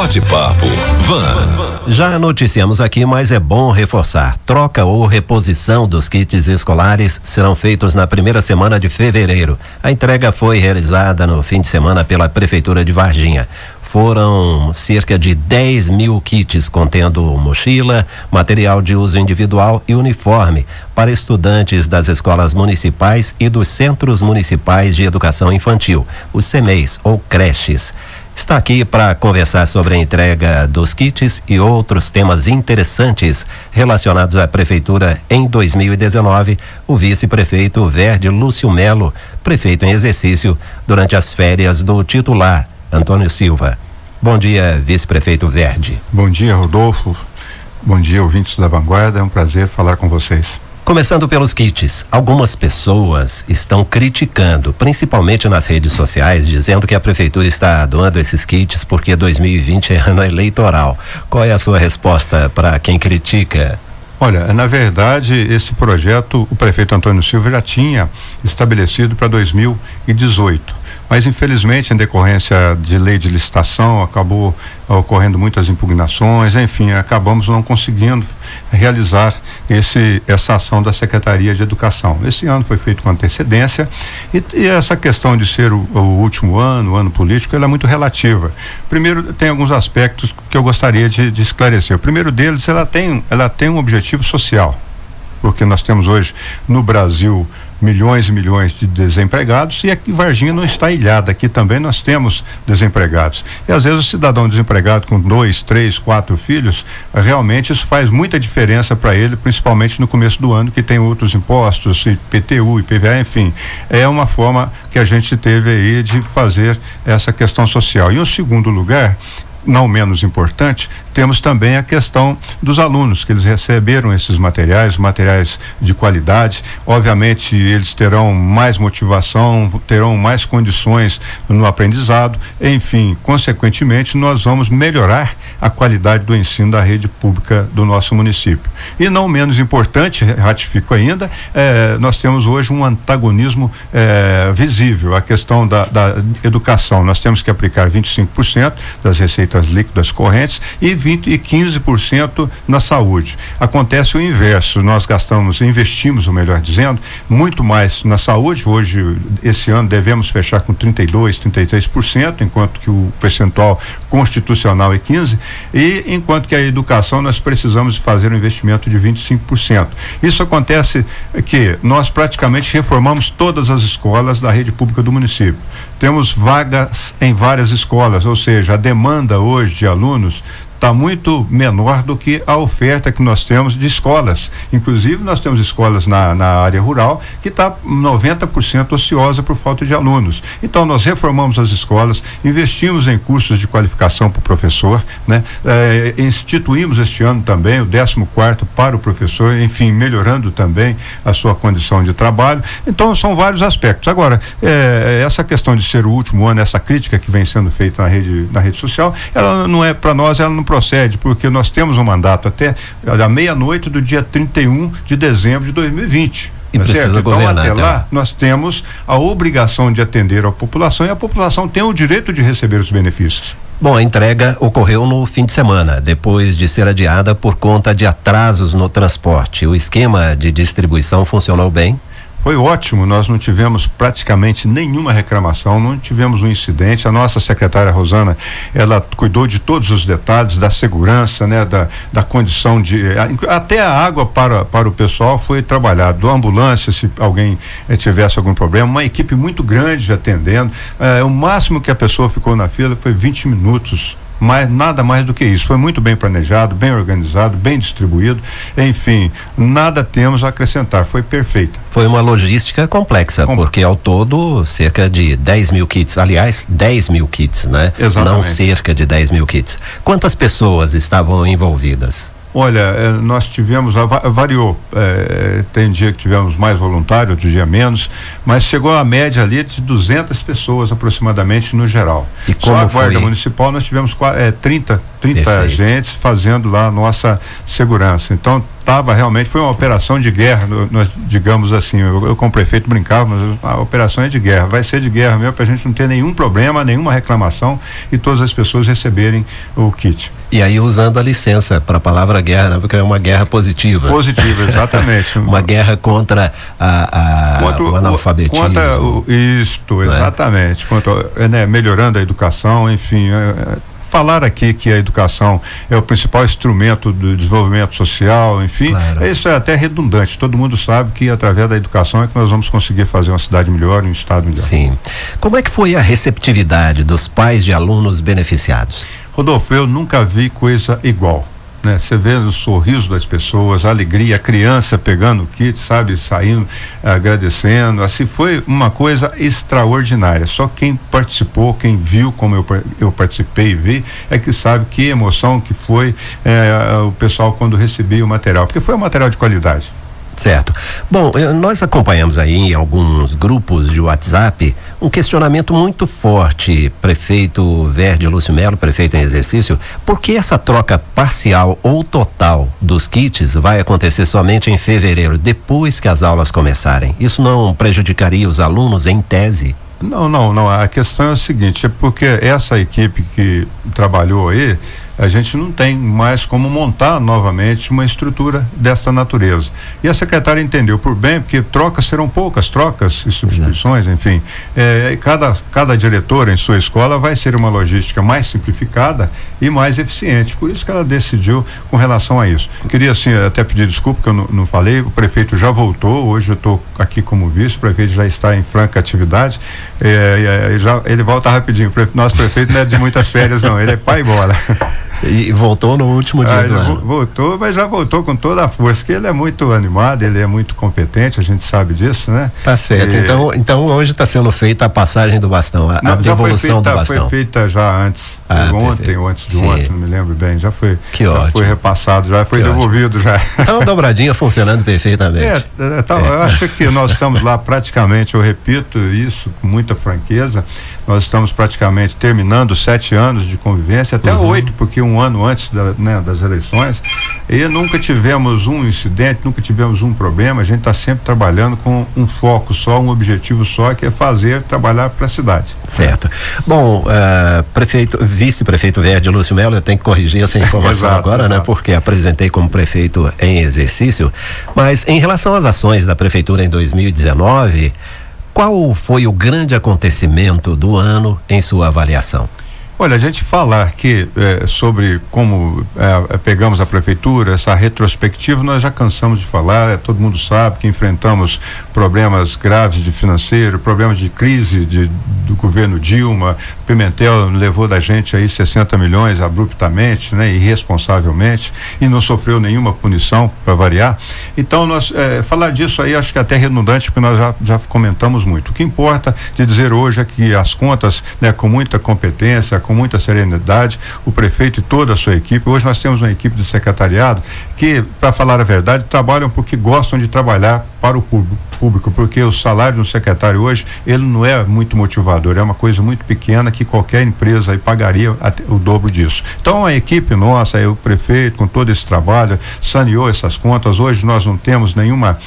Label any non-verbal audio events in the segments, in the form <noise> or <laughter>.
Bate-papo Van. Já noticiamos aqui, mas é bom reforçar. Troca ou reposição dos kits escolares serão feitos na primeira semana de fevereiro. A entrega foi realizada no fim de semana pela Prefeitura de Varginha. Foram cerca de 10 mil kits contendo mochila, material de uso individual e uniforme para estudantes das escolas municipais e dos centros municipais de educação infantil, os CEMEIs ou creches. Está aqui para conversar sobre a entrega dos kits e outros temas interessantes relacionados à prefeitura em 2019, o vice-prefeito Verde Lúcio Melo, prefeito em exercício durante as férias do titular Antônio Silva. Bom dia, vice-prefeito Verde. Bom dia, Rodolfo. Bom dia, ouvintes da Vanguarda. É um prazer falar com vocês. Começando pelos kits, algumas pessoas estão criticando, principalmente nas redes sociais, dizendo que a prefeitura está doando esses kits porque 2020 é ano eleitoral. Qual é a sua resposta para quem critica? Olha, na verdade, esse projeto o prefeito Antônio Silva já tinha estabelecido para 2018 mas infelizmente em decorrência de lei de licitação acabou ocorrendo muitas impugnações, enfim, acabamos não conseguindo realizar esse essa ação da Secretaria de Educação. Esse ano foi feito com antecedência e, e essa questão de ser o, o, último ano, o ano político, ela é muito relativa. Primeiro, tem alguns aspectos que eu gostaria de, de esclarecer. O primeiro deles, ela tem ela tem um objetivo social, porque nós temos hoje no Brasil milhões e milhões de desempregados e aqui Varginha não está ilhada, aqui também nós temos desempregados. E às vezes o cidadão desempregado com dois, três, quatro filhos, realmente isso faz muita diferença para ele, principalmente no começo do ano, que tem outros impostos, IPTU, IPVA, enfim. É uma forma que a gente teve aí de fazer essa questão social. E um segundo lugar, não menos importante, temos também a questão dos alunos, que eles receberam esses materiais, materiais de qualidade. Obviamente, eles terão mais motivação, terão mais condições no aprendizado. Enfim, consequentemente, nós vamos melhorar a qualidade do ensino da rede pública do nosso município. E não menos importante, ratifico ainda, eh, nós temos hoje um antagonismo eh, visível, a questão da, da educação. Nós temos que aplicar 25% das receitas líquidas correntes e 20 e 15% na saúde. Acontece o inverso, nós gastamos, investimos, ou melhor dizendo, muito mais na saúde. Hoje, esse ano, devemos fechar com 32, 33%, enquanto que o percentual constitucional é 15%, e enquanto que a educação nós precisamos fazer um investimento de 25%. Isso acontece que nós praticamente reformamos todas as escolas da rede pública do município. Temos vagas em várias escolas, ou seja, a demanda hoje de alunos está muito menor do que a oferta que nós temos de escolas. Inclusive, nós temos escolas na, na área rural que está 90% ociosa por falta de alunos. Então, nós reformamos as escolas, investimos em cursos de qualificação para o professor, né? Eh, instituímos este ano também o 14 quarto para o professor, enfim, melhorando também a sua condição de trabalho. Então, são vários aspectos. Agora, eh, essa questão de ser o último ano, essa crítica que vem sendo feita na rede, na rede social, ela não é para nós, ela não procede, porque nós temos um mandato até a meia-noite do dia 31 de dezembro de 2020. E tá precisa certo? governar. Então, até lá, nós temos a obrigação de atender a população e a população tem o direito de receber os benefícios. Bom, a entrega ocorreu no fim de semana, depois de ser adiada por conta de atrasos no transporte. O esquema de distribuição funcionou bem? Foi ótimo, nós não tivemos praticamente nenhuma reclamação, não tivemos um incidente. A nossa secretária Rosana, ela cuidou de todos os detalhes da segurança, né, da, da condição de até a água para para o pessoal foi trabalhado, a ambulância se alguém eh, tivesse algum problema, uma equipe muito grande atendendo. Eh, o máximo que a pessoa ficou na fila foi 20 minutos mas nada mais do que isso. Foi muito bem planejado, bem organizado, bem distribuído. Enfim, nada temos a acrescentar. Foi perfeita. Foi uma logística complexa, Com... porque ao todo cerca de 10 mil kits, aliás, 10 mil kits, né? Exatamente. Não cerca de 10 mil kits. Quantas pessoas estavam envolvidas? Olha, eh, nós tivemos, variou. É, tem dia que tivemos mais voluntários, outro dia menos, mas chegou a média ali de 200 pessoas aproximadamente no geral. E como Só a Guarda foi? Municipal nós tivemos é, 30, 30 agentes fazendo lá a nossa segurança. Então estava realmente, foi uma operação de guerra, nós digamos assim, eu, eu como prefeito brincava, mas a operação é de guerra, vai ser de guerra mesmo para a gente não ter nenhum problema, nenhuma reclamação e todas as pessoas receberem o kit. E aí usando a licença para a palavra guerra, né? porque é uma guerra positiva. Positiva, exatamente. <laughs> uma guerra contra a, a contra o analfabetismo. Contra o, isto, né? exatamente. Contra, é, né, melhorando a educação, enfim. É, é falar aqui que a educação é o principal instrumento do desenvolvimento social, enfim, claro. isso é até redundante. Todo mundo sabe que através da educação é que nós vamos conseguir fazer uma cidade melhor um estado melhor. Sim. Como é que foi a receptividade dos pais de alunos beneficiados? Rodolfo, eu nunca vi coisa igual né? Você vê o sorriso das pessoas, a alegria, a criança pegando o kit, sabe, saindo, agradecendo, assim, foi uma coisa extraordinária. Só quem participou, quem viu como eu, eu participei e vi, é que sabe que emoção que foi é, o pessoal quando recebia o material, porque foi um material de qualidade. Certo. Bom, eh, nós acompanhamos aí em alguns grupos de WhatsApp um questionamento muito forte, prefeito Verde Lúcio Melo, prefeito em exercício, por que essa troca parcial ou total dos kits vai acontecer somente em fevereiro, depois que as aulas começarem? Isso não prejudicaria os alunos em tese? Não, não, não. A questão é o seguinte, é porque essa equipe que trabalhou aí, a gente não tem mais como montar novamente uma estrutura desta natureza. E a secretária entendeu por bem, porque trocas serão poucas trocas e substituições, Exato. enfim. É, cada, cada diretora em sua escola vai ser uma logística mais simplificada e mais eficiente. Por isso que ela decidiu com relação a isso. Queria assim até pedir desculpa que eu não, não falei, o prefeito já voltou, hoje eu estou aqui como vice, o prefeito já está em franca atividade. É, é, já, ele volta rapidinho. O nosso prefeito não é de muitas férias, não, ele é pai e bola. <laughs> E voltou no último dia ah, do ano. Voltou, mas já voltou com toda a força, que ele é muito animado, ele é muito competente, a gente sabe disso, né? Tá certo. E... Então, então hoje está sendo feita a passagem do bastão, a, Não, a devolução feita, do bastão. Foi feita já antes, ah, ontem ou antes de Sim. ontem, não me lembro bem, já foi. Que já ótimo. foi repassado, já foi que devolvido ótimo. já. Então a dobradinha funcionando perfeitamente. É, é, tá, é. eu acho que nós estamos lá praticamente, eu repito isso com muita franqueza, nós estamos praticamente terminando sete anos de convivência, até uhum. oito, porque um ano antes da, né, das eleições, e nunca tivemos um incidente, nunca tivemos um problema. A gente está sempre trabalhando com um foco só, um objetivo só, que é fazer trabalhar para a cidade. Certo. Bom, uh, prefeito, vice-prefeito Verde Lúcio Melo, eu tenho que corrigir essa <laughs> informação exato, agora, né, exato. né? Porque apresentei como prefeito em exercício. Mas em relação às ações da prefeitura em 2019, qual foi o grande acontecimento do ano em sua avaliação? Olha, a gente falar que é, sobre como é, pegamos a prefeitura, essa retrospectiva, nós já cansamos de falar, é, todo mundo sabe que enfrentamos problemas graves de financeiro, problemas de crise de, do governo Dilma, Pimentel levou da gente aí 60 milhões abruptamente, né, irresponsavelmente, e não sofreu nenhuma punição para variar. Então, nós falar disso aí acho que é até redundante, porque nós já, já comentamos muito. O que importa de dizer hoje é que as contas, né, com muita competência, com muita serenidade, o prefeito e toda a sua equipe. Hoje nós temos uma equipe de secretariado que, para falar a verdade, trabalham porque gostam de trabalhar para o público, porque o salário do secretário hoje, ele não é muito motivador, é uma coisa muito pequena que qualquer empresa pagaria o dobro disso. Então a equipe nossa, o prefeito, com todo esse trabalho, saneou essas contas. Hoje nós não temos nenhuma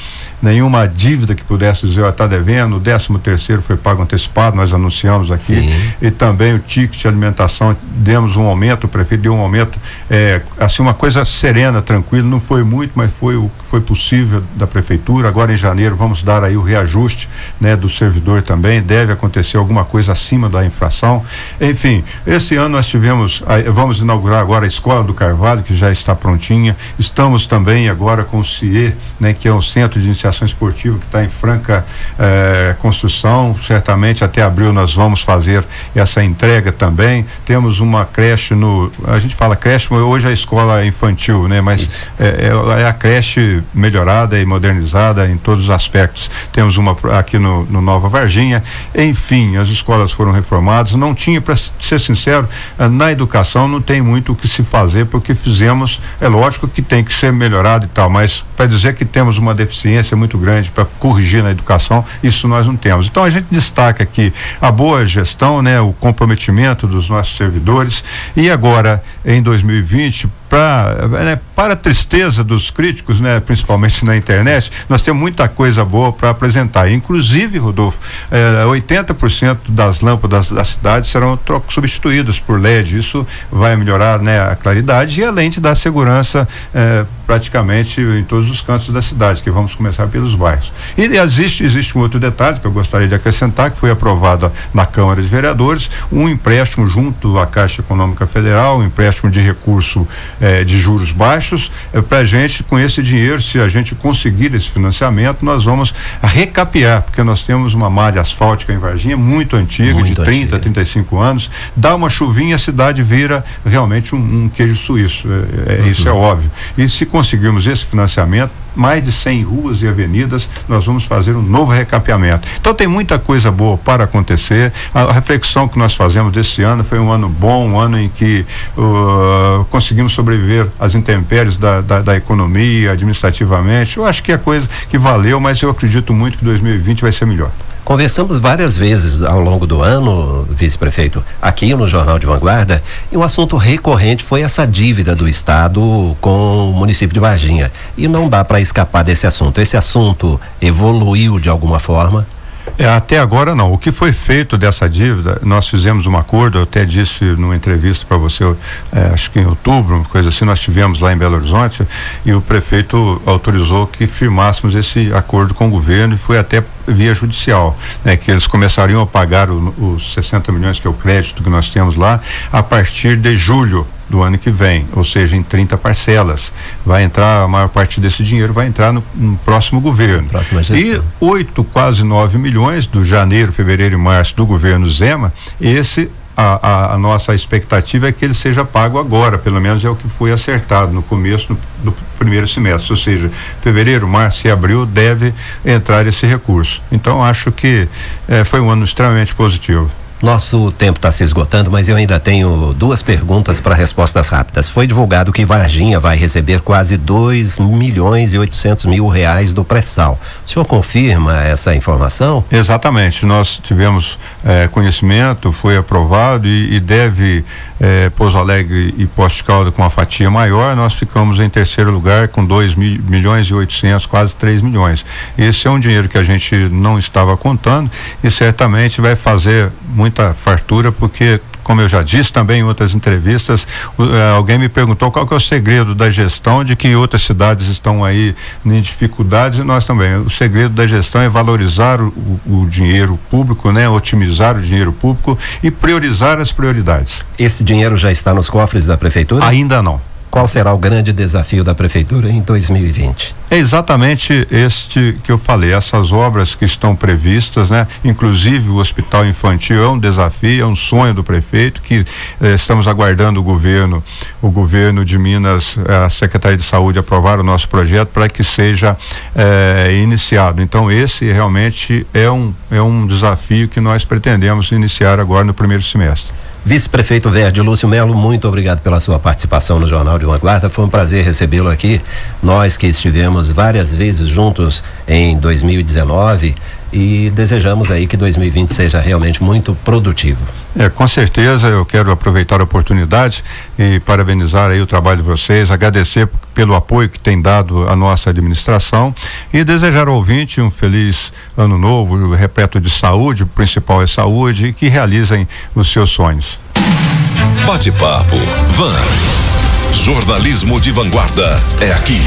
nenhuma dívida que pudesse dizer, está devendo, o décimo terceiro foi pago antecipado, nós anunciamos aqui, Sim. e também o ticket de alimentação, demos um aumento, o prefeito deu um aumento, é, assim, uma coisa serena, tranquila, não foi muito, mas foi o foi possível da prefeitura, agora em janeiro vamos dar aí o reajuste, né, do servidor também, deve acontecer alguma coisa acima da inflação, enfim, esse ano nós tivemos, vamos inaugurar agora a Escola do Carvalho, que já está prontinha, estamos também agora com o CIE, né, que é um centro de iniciação Esportiva que está em franca eh, construção. Certamente até abril nós vamos fazer essa entrega também. Temos uma creche no. A gente fala creche, mas hoje é a escola infantil, né? Mas é, é, é, a creche melhorada e modernizada em todos os aspectos. Temos uma aqui no, no Nova Varginha. Enfim, as escolas foram reformadas. Não tinha, para ser sincero, eh, na educação não tem muito o que se fazer, porque fizemos, é lógico que tem que ser melhorado e tal, mas para dizer que temos uma deficiência muito grande para corrigir na educação, isso nós não temos. Então a gente destaca aqui a boa gestão, né, o comprometimento dos nossos servidores e agora em 2020 pra, né, para a tristeza dos críticos, né, principalmente na internet, nós temos muita coisa boa para apresentar. Inclusive, Rodolfo, eh, 80% das lâmpadas da cidade serão substituídas por LED. Isso vai melhorar né, a claridade e além de dar segurança eh, praticamente em todos os cantos da cidade, que vamos começar pelos bairros. E existe, existe um outro detalhe que eu gostaria de acrescentar, que foi aprovado na Câmara de Vereadores, um empréstimo junto à Caixa Econômica Federal, um empréstimo de recurso eh, de juros baixos, eh, para a gente, com esse dinheiro, se a gente conseguir esse financiamento, nós vamos recapear, porque nós temos uma malha asfáltica em Varginha muito antiga, muito de 30, antiga. 35 anos, dá uma chuvinha, a cidade vira realmente um, um queijo suíço, é, é, uhum. isso é óbvio. E se conseguirmos esse financiamento, mais de 100 ruas e avenidas, nós vamos fazer um novo recapeamento. Então tem muita coisa boa para acontecer. A, reflexão que nós fazemos desse ano foi um ano bom, um ano em que uh, conseguimos sobreviver às intempéries da, da, da, economia, administrativamente. Eu acho que é coisa que valeu, mas eu acredito muito que 2020 vai ser melhor. Conversamos várias vezes ao longo do ano, vice-prefeito, aqui no Jornal de Vanguarda, e um assunto recorrente foi essa dívida do Estado com o município de Varginha. E não dá para escapar desse assunto. Esse assunto evoluiu de alguma forma? É, até agora não. O que foi feito dessa dívida, nós fizemos um acordo, eu até disse numa entrevista para você, é, acho que em outubro, uma coisa assim, nós tivemos lá em Belo Horizonte e o prefeito autorizou que firmássemos esse acordo com o governo e foi até via judicial, né, que eles começariam a pagar o, os 60 milhões que é o crédito que nós temos lá a partir de julho do ano que vem, ou seja, em 30 parcelas. Vai entrar, a maior parte desse dinheiro vai entrar no, no próximo governo. E 8, quase 9 milhões do janeiro, fevereiro e março do governo Zema, esse a, a, a, nossa expectativa é que ele seja pago agora, pelo menos é o que foi acertado no começo do, do primeiro semestre, ou seja, fevereiro, março e abril deve entrar esse recurso. Então acho que eh, foi um ano extremamente positivo. Nosso tempo está se esgotando, mas eu ainda tenho duas perguntas para respostas rápidas. Foi divulgado que Varginha vai receber quase 2 milhões e 800 mil reais do pré-sal. O senhor confirma essa informação? Exatamente. Nós tivemos eh, conhecimento, foi aprovado e, e deve eh, Pouso Alegre e Poste Calda com uma fatia maior. Nós ficamos em terceiro lugar com 2 mil, milhões e 800, quase 3 milhões. Esse é um dinheiro que a gente não estava contando e certamente vai fazer muita fartura, porque como eu já disse também em outras entrevistas, uh, alguém me perguntou qual que é o segredo da gestão de que outras cidades estão aí em dificuldades e nós também. O segredo da gestão é valorizar o, o, dinheiro público, né? Otimizar o dinheiro público e priorizar as prioridades. Esse dinheiro já está nos cofres da prefeitura? Ainda não. Qual será o grande desafio da prefeitura em 2020? É exatamente este que eu falei, essas obras que estão previstas, né? Inclusive o hospital infantil é um desafio, é um sonho do prefeito que eh, estamos aguardando o governo, o governo de Minas, a Secretaria de Saúde aprovar o nosso projeto para que seja eh, iniciado. Então esse realmente é um é um desafio que nós pretendemos iniciar agora no primeiro semestre. Vice-prefeito Verde Lúcio Melo, muito obrigado pela sua participação no Jornal de Vanguarda. Foi um prazer recebê-lo aqui. Nós que estivemos várias vezes juntos em 2019 e desejamos aí que 2020 seja realmente muito produtivo. É, com certeza eu quero aproveitar a oportunidade e parabenizar aí o trabalho de vocês, agradecer pelo apoio que tem dado a nossa administração e desejar ao ouvinte um feliz ano novo, repleto de saúde, o principal é saúde, e que realizem os seus sonhos. Bate-papo, Van. Jornalismo de vanguarda é aqui.